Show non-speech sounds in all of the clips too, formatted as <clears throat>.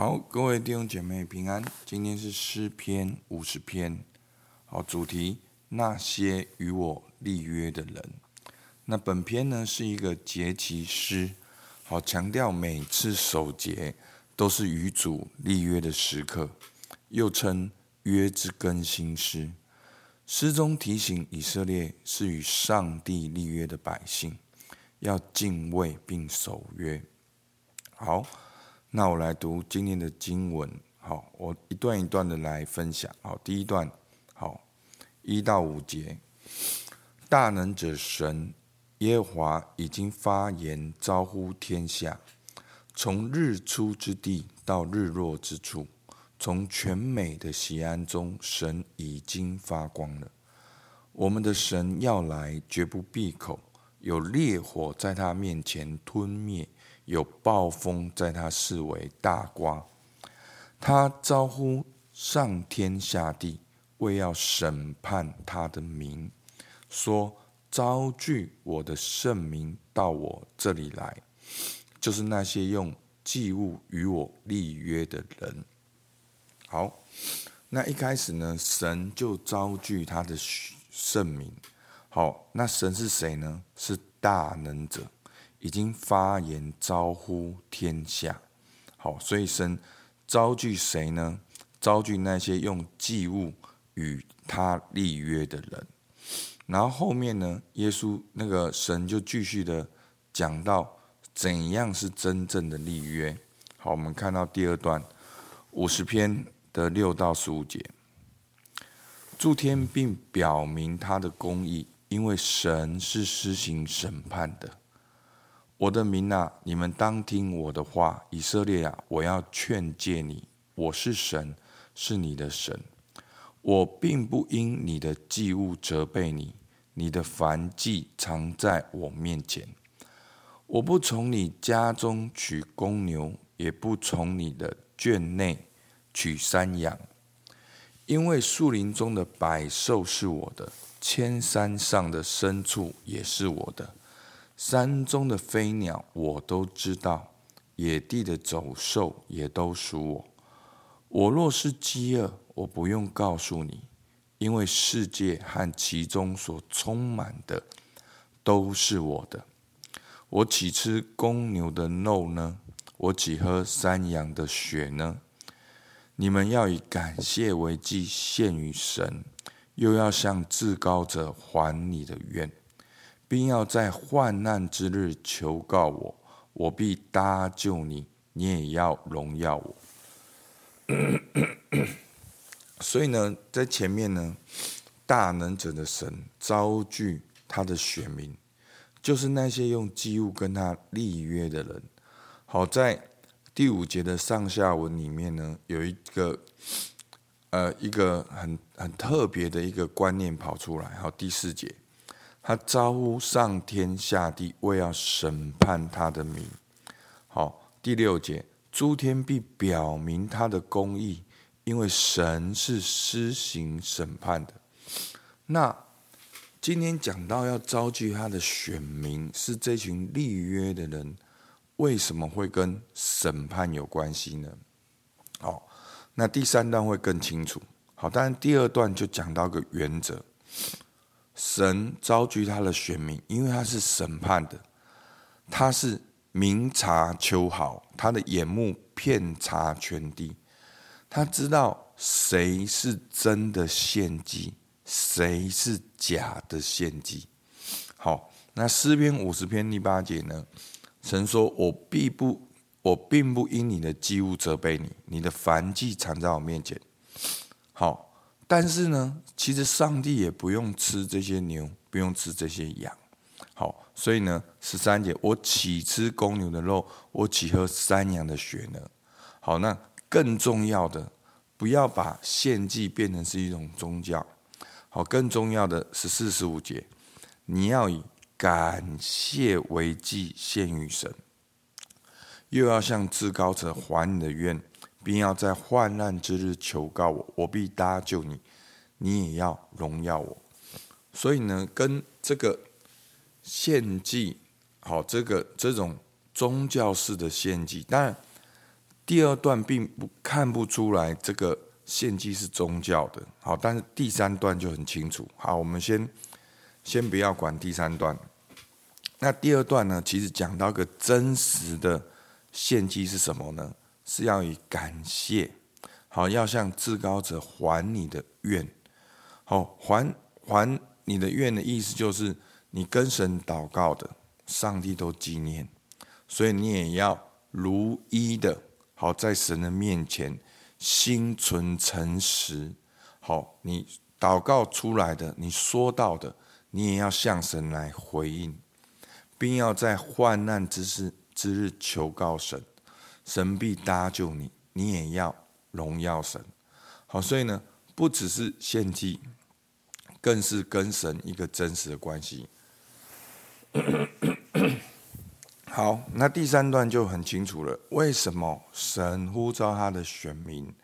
好，各位弟兄姐妹平安。今天是诗篇五十篇，好，主题那些与我立约的人。那本篇呢是一个节期诗，好，强调每次守节都是与主立约的时刻，又称约之更新诗。诗中提醒以色列是与上帝立约的百姓，要敬畏并守约。好。那我来读今天的经文，好，我一段一段的来分享。好，第一段，好，一到五节，大能者神耶和华已经发言招呼天下，从日出之地到日落之处，从全美的锡安中，神已经发光了。我们的神要来，绝不闭口，有烈火在他面前吞灭。有暴风在他视为大刮，他招呼上天下地，为要审判他的名，说：招聚我的圣名到我这里来，就是那些用祭物与我立约的人。好，那一开始呢，神就招聚他的圣名。好，那神是谁呢？是大能者。已经发言招呼天下，好，所以神招聚谁呢？招聚那些用祭物与他立约的人。然后后面呢，耶稣那个神就继续的讲到怎样是真正的立约。好，我们看到第二段五十篇的六到十五节，诸天并表明他的公义，因为神是施行审判的。我的民啊，你们当听我的话；以色列啊，我要劝诫你。我是神，是你的神。我并不因你的祭物责备你，你的燔祭常在我面前。我不从你家中取公牛，也不从你的圈内取山羊，因为树林中的百兽是我的，千山上的牲畜也是我的。山中的飞鸟我都知道，野地的走兽也都属我。我若是饥饿，我不用告诉你，因为世界和其中所充满的都是我的。我岂吃公牛的肉呢？我岂喝山羊的血呢？你们要以感谢为祭献与神，又要向至高者还你的愿。并要在患难之日求告我，我必搭救你，你也要荣耀我。<coughs> 所以呢，在前面呢，大能者的神招聚他的选民，就是那些用祭物跟他立约的人。好，在第五节的上下文里面呢，有一个呃一个很很特别的一个观念跑出来。好，第四节。他招呼上天下地，为要审判他的名。好，第六节，诸天必表明他的公义，因为神是施行审判的。那今天讲到要招聚他的选民，是这群立约的人，为什么会跟审判有关系呢？好，那第三段会更清楚。好，当然第二段就讲到个原则。神招聚他的选民，因为他是审判的，他是明察秋毫，他的眼目遍察全地，他知道谁是真的献祭，谁是假的献祭。好，那诗篇五十篇第八节呢？神说：“我必不，我并不因你的祭物责备你，你的凡祭常在我面前。”好。但是呢，其实上帝也不用吃这些牛，不用吃这些羊。好，所以呢，十三节，我岂吃公牛的肉，我岂喝山羊的血呢？好，那更重要的，不要把献祭变成是一种宗教。好，更重要的是十四、十五节，你要以感谢为祭献与神，又要向至高者还你的愿。并要在患难之日求告我，我必搭救你，你也要荣耀我。所以呢，跟这个献祭，好，这个这种宗教式的献祭，当然第二段并不看不出来这个献祭是宗教的，好，但是第三段就很清楚。好，我们先先不要管第三段。那第二段呢，其实讲到一个真实的献祭是什么呢？是要以感谢，好，要向至高者还你的愿。好，还还你的愿的意思就是你跟神祷告的，上帝都纪念，所以你也要如一的，好，在神的面前心存诚实。好，你祷告出来的，你说到的，你也要向神来回应。并要在患难之时之日求告神，神必搭救你，你也要荣耀神。好，所以呢，不只是献祭，更是跟神一个真实的关系。<coughs> 好，那第三段就很清楚了，为什么神呼召他的选民，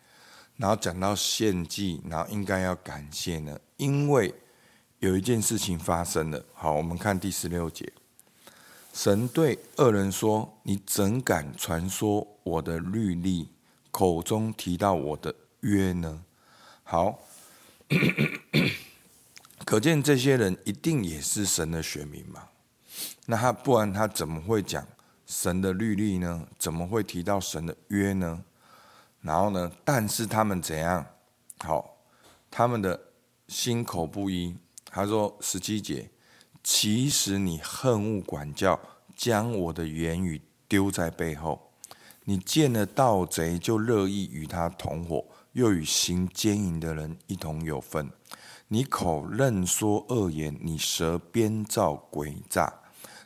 然后讲到献祭，然后应该要感谢呢？因为有一件事情发生了。好，我们看第十六节。神对恶人说：“你怎敢传说我的律例，口中提到我的约呢？”好，<coughs> 可见这些人一定也是神的选民嘛？那他不然他怎么会讲神的律例呢？怎么会提到神的约呢？然后呢？但是他们怎样？好，他们的心口不一。他说十七节。其实你恨恶管教，将我的言语丢在背后。你见了盗贼就乐意与他同伙，又与行奸淫的人一同有份。你口任说恶言，你舌编造诡诈。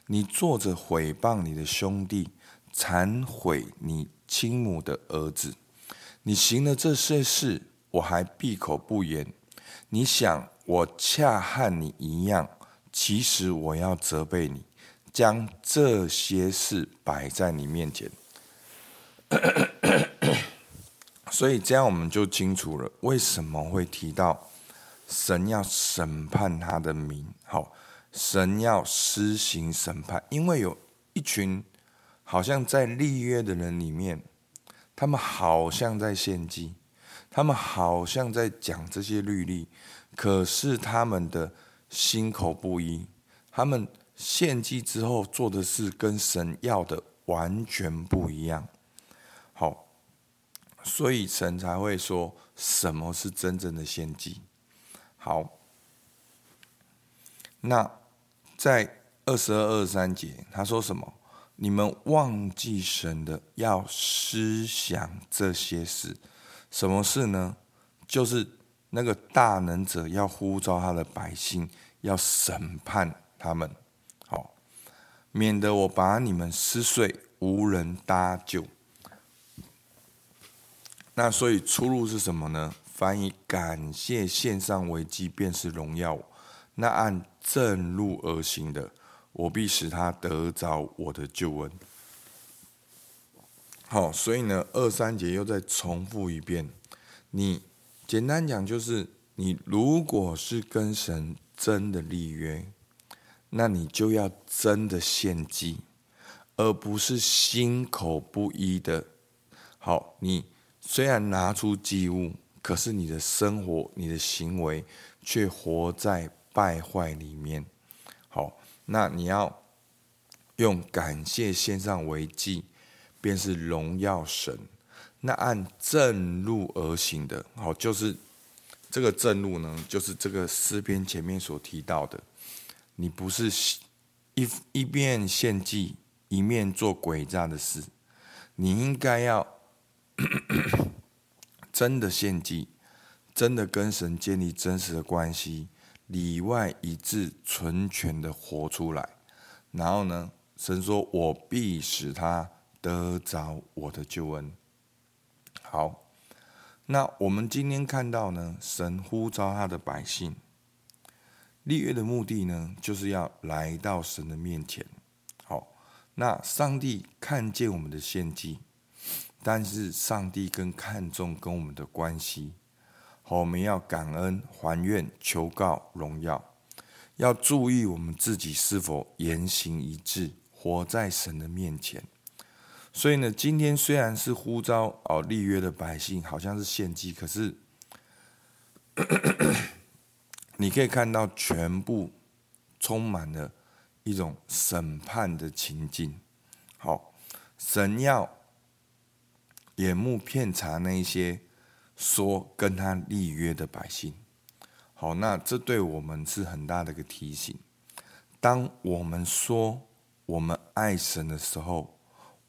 你坐着毁谤你的兄弟，残毁你亲母的儿子。你行了这些事，我还闭口不言。你想我恰和你一样？其实我要责备你，将这些事摆在你面前，<coughs> 所以这样我们就清楚了，为什么会提到神要审判他的民。好，神要施行审判，因为有一群好像在立约的人里面，他们好像在献祭，他们好像在讲这些律例，可是他们的。心口不一，他们献祭之后做的事跟神要的完全不一样。好，所以神才会说什么是真正的献祭。好，那在二十二、二三节，他说什么？你们忘记神的，要思想这些事。什么事呢？就是。那个大能者要呼召他的百姓，要审判他们，好，免得我把你们撕碎，无人搭救。那所以出路是什么呢？凡以感谢献上为祭，便是荣耀。那按正路而行的，我必使他得着我的救恩。好，所以呢，二三节又再重复一遍，你。简单讲，就是你如果是跟神真的立约，那你就要真的献祭，而不是心口不一的。好，你虽然拿出祭物，可是你的生活、你的行为却活在败坏里面。好，那你要用感谢献上为祭，便是荣耀神。那按正路而行的，好，就是这个正路呢，就是这个诗篇前面所提到的，你不是一一边献祭，一面做诡诈的事，你应该要 <clears throat> 真的献祭，真的跟神建立真实的关系，里外一致、纯全的活出来，然后呢，神说我必使他得着我的救恩。好，那我们今天看到呢，神呼召他的百姓立约的目的呢，就是要来到神的面前。好，那上帝看见我们的献祭，但是上帝更看重跟我们的关系。好，我们要感恩、还愿、求告、荣耀，要注意我们自己是否言行一致，活在神的面前。所以呢，今天虽然是呼召哦立约的百姓，好像是献祭，可是 <coughs> 你可以看到全部充满了一种审判的情境。好，神要眼目遍察那些说跟他立约的百姓。好，那这对我们是很大的一个提醒。当我们说我们爱神的时候，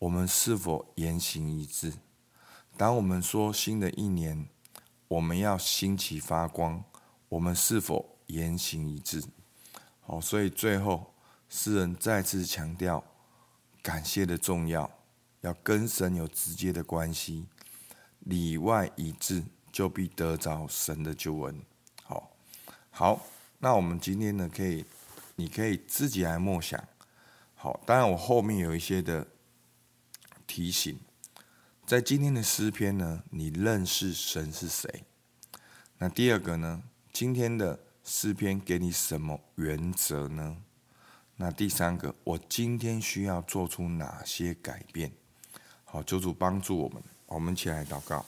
我们是否言行一致？当我们说新的一年我们要兴起发光，我们是否言行一致？好，所以最后诗人再次强调感谢的重要，要跟神有直接的关系，里外一致，就必得着神的救恩。好，好，那我们今天呢，可以，你可以自己来默想。好，当然我后面有一些的。提醒，在今天的诗篇呢，你认识神是谁？那第二个呢，今天的诗篇给你什么原则呢？那第三个，我今天需要做出哪些改变？好，求主帮助我们，我们一起来祷告。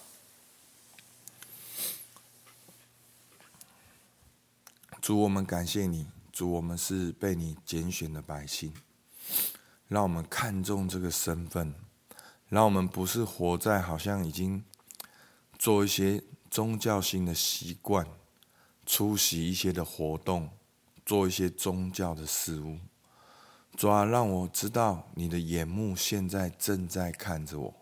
主，我们感谢你，主，我们是被你拣选的百姓，让我们看重这个身份。让我们不是活在好像已经做一些宗教性的习惯，出席一些的活动，做一些宗教的事物。主啊，让我知道你的眼目现在正在看着我。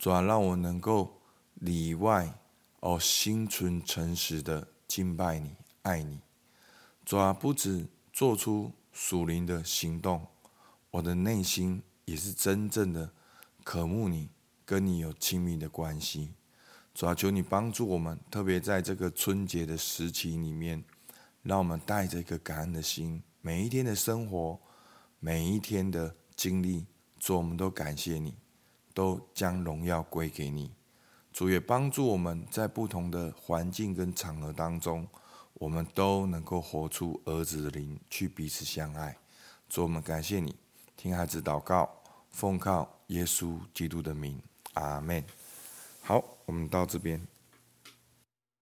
主啊，让我能够里外哦心存诚实的敬拜你、爱你。主啊，不止做出属灵的行动，我的内心也是真正的。渴慕你，跟你有亲密的关系，主啊，求你帮助我们，特别在这个春节的时期里面，让我们带着一个感恩的心，每一天的生活，每一天的经历，主，我们都感谢你，都将荣耀归给你。主也帮助我们在不同的环境跟场合当中，我们都能够活出儿子的灵，去彼此相爱。主，我们感谢你，听孩子祷告，奉靠耶稣基督的名，阿门。好，我们到这边。